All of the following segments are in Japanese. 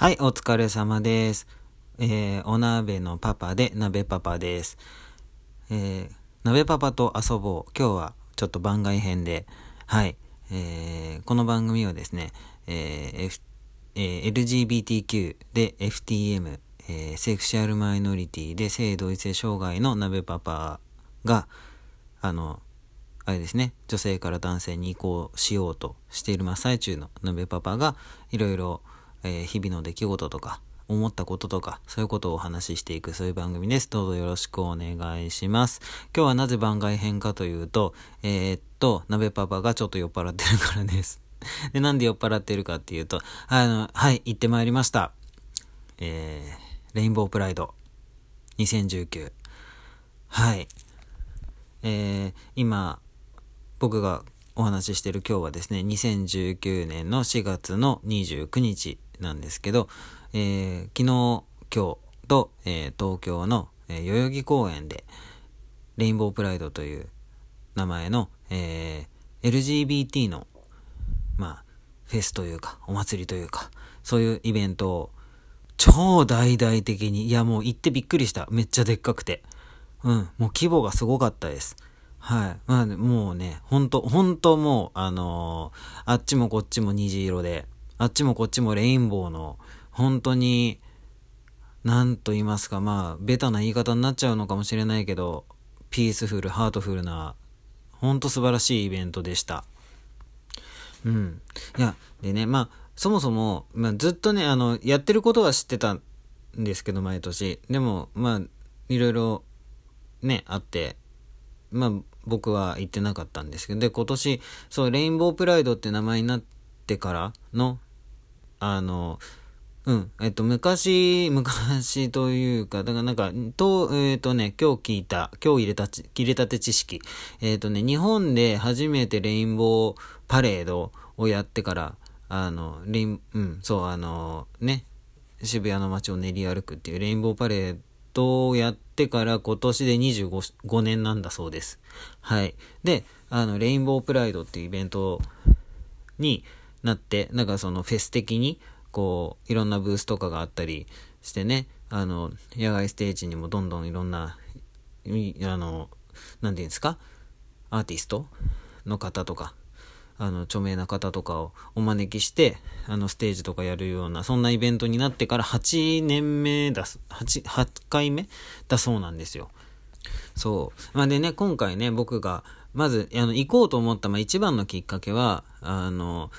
はい、お疲れ様です。えー、お鍋のパパで、鍋パパです。えー、鍋パパと遊ぼう。今日はちょっと番外編で、はい、えー、この番組はですね、えー F えー LGBTQ で FTM、えーセクシュアルマイノリティで性同一性障害の鍋パパが、あの、あれですね、女性から男性に移行しようとしている真っ最中の鍋パパが、いろいろ、えー日々の出来事とか、思ったこととか、そういうことをお話ししていく、そういう番組です。どうぞよろしくお願いします。今日はなぜ番外編かというと、えーっと、鍋パパがちょっと酔っ払ってるからです。で、なんで酔っ払ってるかっていうと、あの、はい、行ってまいりました。えー、レインボープライド2019。はい。えー、今、僕がお話ししてる今日はですね、2019年の4月の29日なんですけど、えー昨日、今日と、えー東京の、えー代々木公園で、レインボープライドという名前の、えー LGBT の、まあ、フェスというか、お祭りというか、そういうイベントを、超大々的に、いやもう行ってびっくりした。めっちゃでっかくて。うん、もう規模がすごかったです。はい。まあ、もうね、ほんと、ほんともう、あのーあっちもこっちも虹色で、あっちもこっちもレインボーの、本当に、なんと言いますか、まあ、ベタな言い方になっちゃうのかもしれないけど、ピースフル、ハートフルな、ほんと素晴らしいイベントでした。うん。いや、でね、まあ、そもそも、まあ、ずっとね、あの、やってることは知ってたんですけど、毎年。でも、まあ、いろいろ、ね、あって、まあ、僕は行ってなかったんですけど、で、今年、そう、レインボープライドって名前になってからの、あの、うん、えっと、昔、昔というか、だからなんか、と、えっとね、今日聞いた、今日入れたち、入れたて知識。えっとね、日本で初めてレインボーパレードをやってから、あの、レイン、うん、そう、あの、ね、渋谷の街を練り歩くっていうレインボーパレードをやってから今年で25 5年なんだそうです。はい。で、あの、レインボープライドっていうイベントになって、なんかそのフェス的に、こう、いろんなブースとかがあったりしてね、あの、野外ステージにもどんどんいろんな、あの、なんていうんですかアーティストの方とか、あの、著名な方とかをお招きして、あの、ステージとかやるような、そんなイベントになってから8年目だす、8、8回目だそうなんですよ。そう。まあ、でね、今回ね、僕が、まず、あの、行こうと思った、まあ、一番のきっかけは、あの、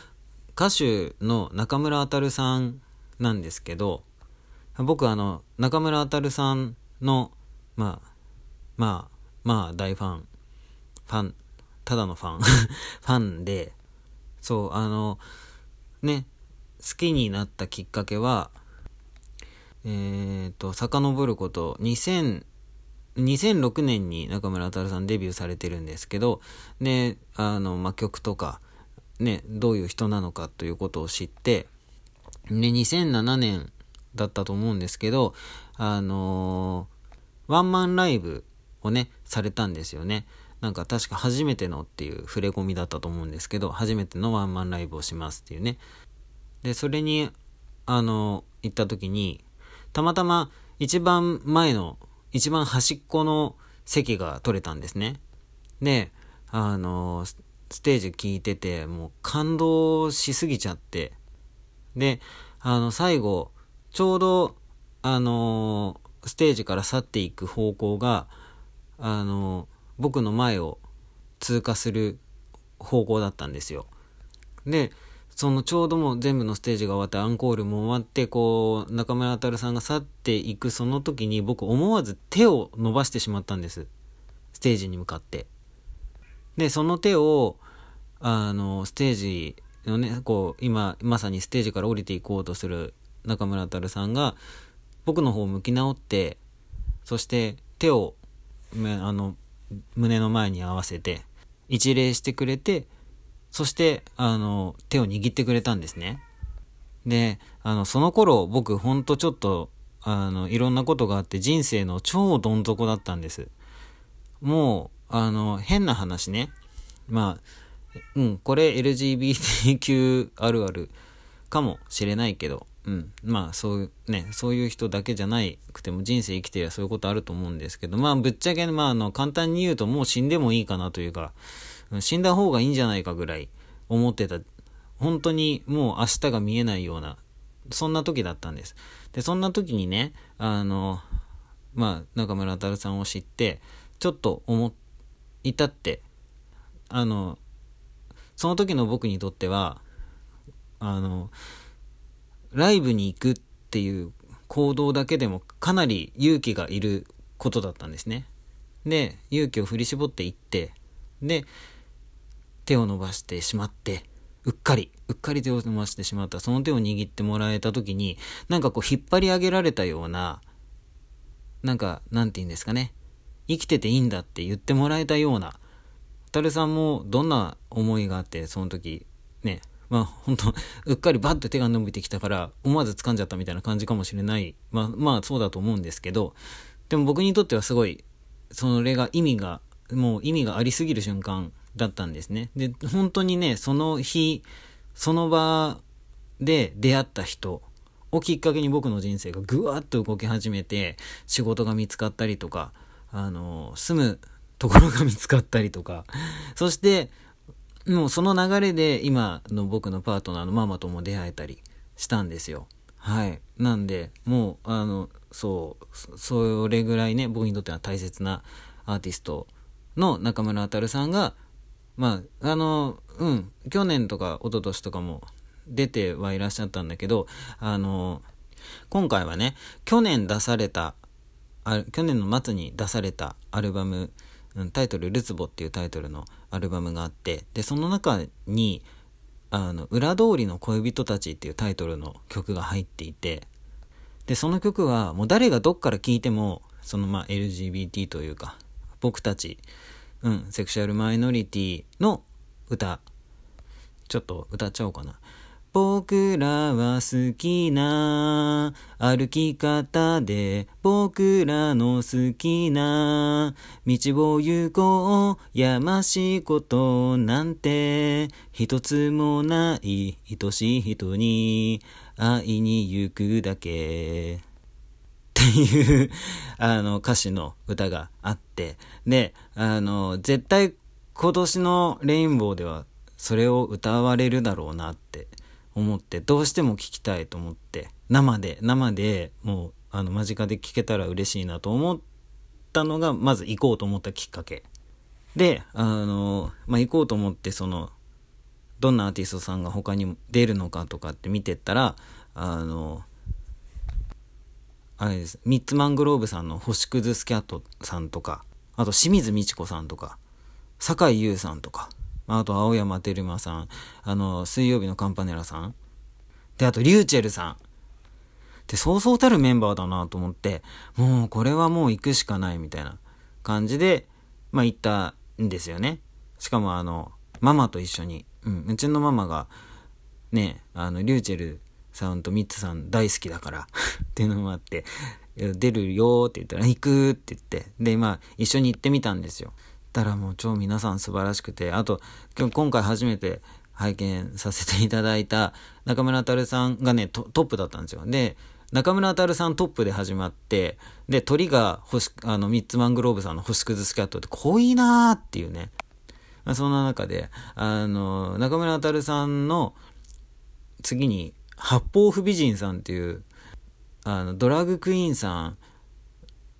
歌手の中村あたるさんなんですけど、僕あの、中村あたるさんの、まあ、まあ、まあ、大ファン、ファン、ただのファン、ファンで、そう、あの、ね、好きになったきっかけは、えっ、と、遡ること、2000、2006年に中村あたるさんデビューされてるんですけど、で、あの、まあ、曲とか、ね、どういう人なのかということを知って、で、2007年だったと思うんですけど、あのーワンマンライブをね、されたんですよね。なんか確か初めてのっていう触れ込みだったと思うんですけど、初めてのワンマンライブをしますっていうね。で、それに、あの行った時に、たまたま一番前の、一番端っこの席が取れたんですね。で、あのスステージ聞いてて、もう感動しすぎちゃって、で、あの、最後、ちょうど、あのステージから去っていく方向が、あの僕の前を通過する方向だったんですよ。で、そのちょうどもう全部のステージが終わってアンコールも終わってこう中村あたるさんが去っていくその時に僕思わず手を伸ばしてしまったんです。ステージに向かって。でその手をあのステージのねこう今まさにステージから降りていこうとする中村あたるさんが僕の方を向き直ってそして手をあの胸の前に合わせて一礼してくれてそして、あの、手を握ってくれたんですね。で、あの、その頃、僕、ほんとちょっと、あの、いろんなことがあって、人生の超どん底だったんです。もう、あの、変な話ね。まあ、うん、これ LGBTQ あるあるかもしれないけど、うん。まあ、そういうね、そういう人だけじゃなくても人生生きてりゃそういうことあると思うんですけど、まあ、ぶっちゃけ、まあ、あの、簡単に言うともう死んでもいいかなというか、死んだ方がいいんじゃないかぐらい思ってた。本当にもう明日が見えないような、そんな時だったんです。で、そんな時にね、あの、まあ、中村太さんを知って、ちょっと思いたって、あの、その時の僕にとっては、あの、ライブに行くっていう行動だけでもかなり勇気がいることだったんですね。で、勇気を振り絞って行って、で、手を伸ばしてしまって、うっかり、うっかり手を伸ばしてしまった、その手を握ってもらえた時に、なんかこう引っ張り上げられたような、なんか、なんて言うんですかね。生きてていいんだって言ってもらえたような、たるさんもどんな思いがあって、その時、ね、まあ本当うっかりバッて手が伸びてきたから思わず掴んじゃったみたいな感じかもしれない。まあまあそうだと思うんですけど、でも僕にとってはすごい、それが意味が、もう意味がありすぎる瞬間だったんですね。で、本当にね、その日、その場で出会った人をきっかけに僕の人生がぐわっと動き始めて、仕事が見つかったりとか、あの、住むところが見つかったりとか、そして、もうその流れで今の僕のパートナーのママとも出会えたりしたんですよ。はい。なんで、もう、あの、そう、それぐらいね、僕にとっては大切なアーティストの中村あたるさんが、まあ、あの、うん、去年とか一昨年とかも出てはいらっしゃったんだけど、あの、今回はね、去年出された、あ去年の末に出されたアルバム、タイトル「ルツボ」っていうタイトルのアルバムがあってでその中にあの「裏通りの恋人たち」っていうタイトルの曲が入っていてでその曲はもう誰がどっから聴いてもそのまあ LGBT というか僕たち、うん、セクシャルマイノリティの歌ちょっと歌っちゃおうかな。僕らは好きな歩き方で僕らの好きな道を行こうやましいことなんて一つもない愛しい人に会いに行くだけ。っていうあの歌詞の歌があって。であの絶対今年のレインボーではそれを歌われるだろうなって。思ってどうしても聞きたいと思って生で生でもうあの間近で聞けたら嬉しいなと思ったのがまず行こうと思ったきっかけ。であの、まあ、行こうと思ってそのどんなアーティストさんが他に出るのかとかって見てったらあのあれです。ミッツマングローブさんの星屑スキャットさんとかあと清水美智子さんとか酒井優さんとかまあと、青山テルマさん、あの、水曜日のカンパネラさん。で、あと、リューチェルさん。で、そうそうたるメンバーだなと思って、もうこれはもう行くしかないみたいな感じで、まあ行ったんですよね。しかもあの、ママと一緒に、うん、うちのママが、ね、あの、リューチェルさんとミッツさん大好きだから っていうのもあって、出るよって言ったら、行くって言って、で、まあ、一緒に行ってみたんですよ。たらもう超皆さん素晴らしくて、あと、今回初めて拝見させていただいた中村たるさんがねト、トップだったんですよ。で、中村たるさんトップで始まって、で、鳥が星、あの、ミッツマングローブさんの星屑スキャットって濃いなーっていうね。まあ、そんな中で、あの、中村たるさんの次に、八方不美人さんっていう、あの、ドラッグクイーンさん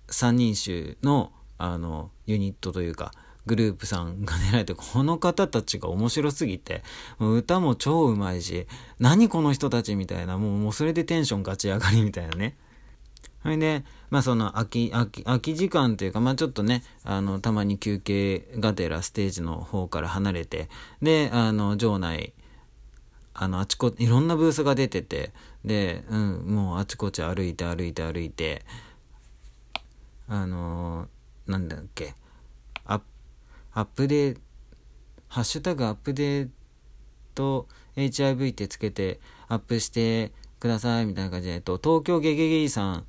三人衆の、あの、ユニットというか、グループさんが狙えて、この方たちが面白すぎて、もう歌も超うまいし、何この人たちみたいな、もうもうそれでテンションガチ上がりみたいなね。それで、まあその空き、空き、空き時間というか、まあちょっとね、あの、たまに休憩がてらステージの方から離れて、で、あの、場内、あの、あちこ、いろんなブースが出てて、で、うん、もうあちこち歩いて歩いて歩いて、あのーなんだっけアップデートハッシュタグアップデート HIV ってつけてアップしてくださいみたいな感じで、えっと、東京ゲゲゲイさん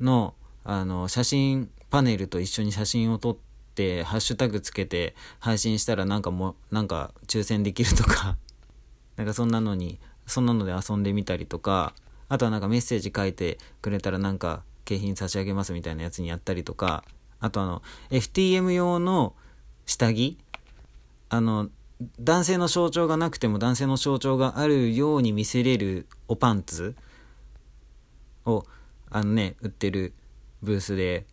のあの写真パネルと一緒に写真を撮ってハッシュタグつけて配信したらなんかもなんか抽選できるとか なんかそんなのにそんなので遊んでみたりとか、あとはなんかメッセージ書いてくれたらなんか景品差し上げますみたいなやつにやったりとか、あとあの、FTM 用の下着？あの、男性の象徴がなくても男性の象徴があるように見せれるおパンツ？を、あのね、売ってるブースで、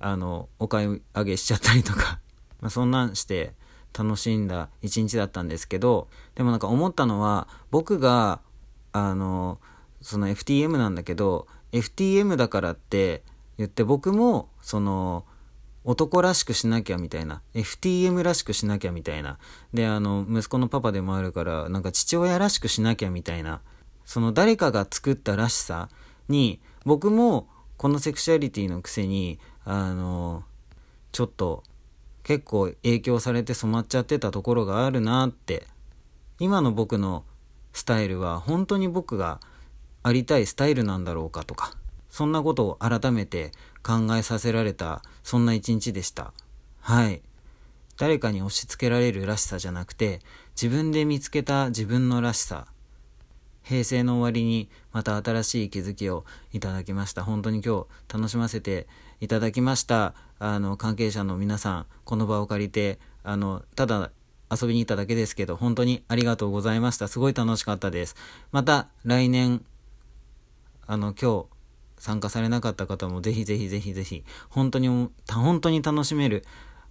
あの、お買い上げしちゃったりとか。まあそんなんして楽しんだ一日だったんですけど、でもなんか思ったのは、僕が、あの、その FTM なんだけど、FTM だからって言って僕も、その、男らしくしなきゃみたいな。FTM らしくしなきゃみたいな。であの息子のパパでもあるからなんか父親らしくしなきゃみたいな。その誰かが作ったらしさに僕もこのセクシャリティのくせにあのちょっと結構影響されて染まっちゃってたところがあるなって。今の僕のスタイルは本当に僕がありたいスタイルなんだろうかとか。そんなことを改めて考えさせられた、そんな一日でした。はい。誰かに押し付けられるらしさじゃなくて、自分で見つけた自分のらしさ。平成の終わりにまた新しい気づきをいただきました。本当に今日楽しませていただきました。あの、関係者の皆さん、この場を借りて、あの、ただ遊びに行っただけですけど、本当にありがとうございました。すごい楽しかったです。また来年、あの、今日、参加されなかった方もぜひぜひぜひぜひ、本当に、本当に楽しめる、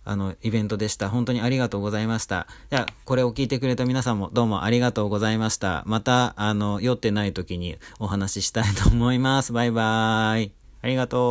あの、イベントでした。本当にありがとうございました。じゃあ、これを聞いてくれた皆さんもどうもありがとうございました。また、あの、酔ってない時にお話ししたいと思います。バイバーイ。ありがとう。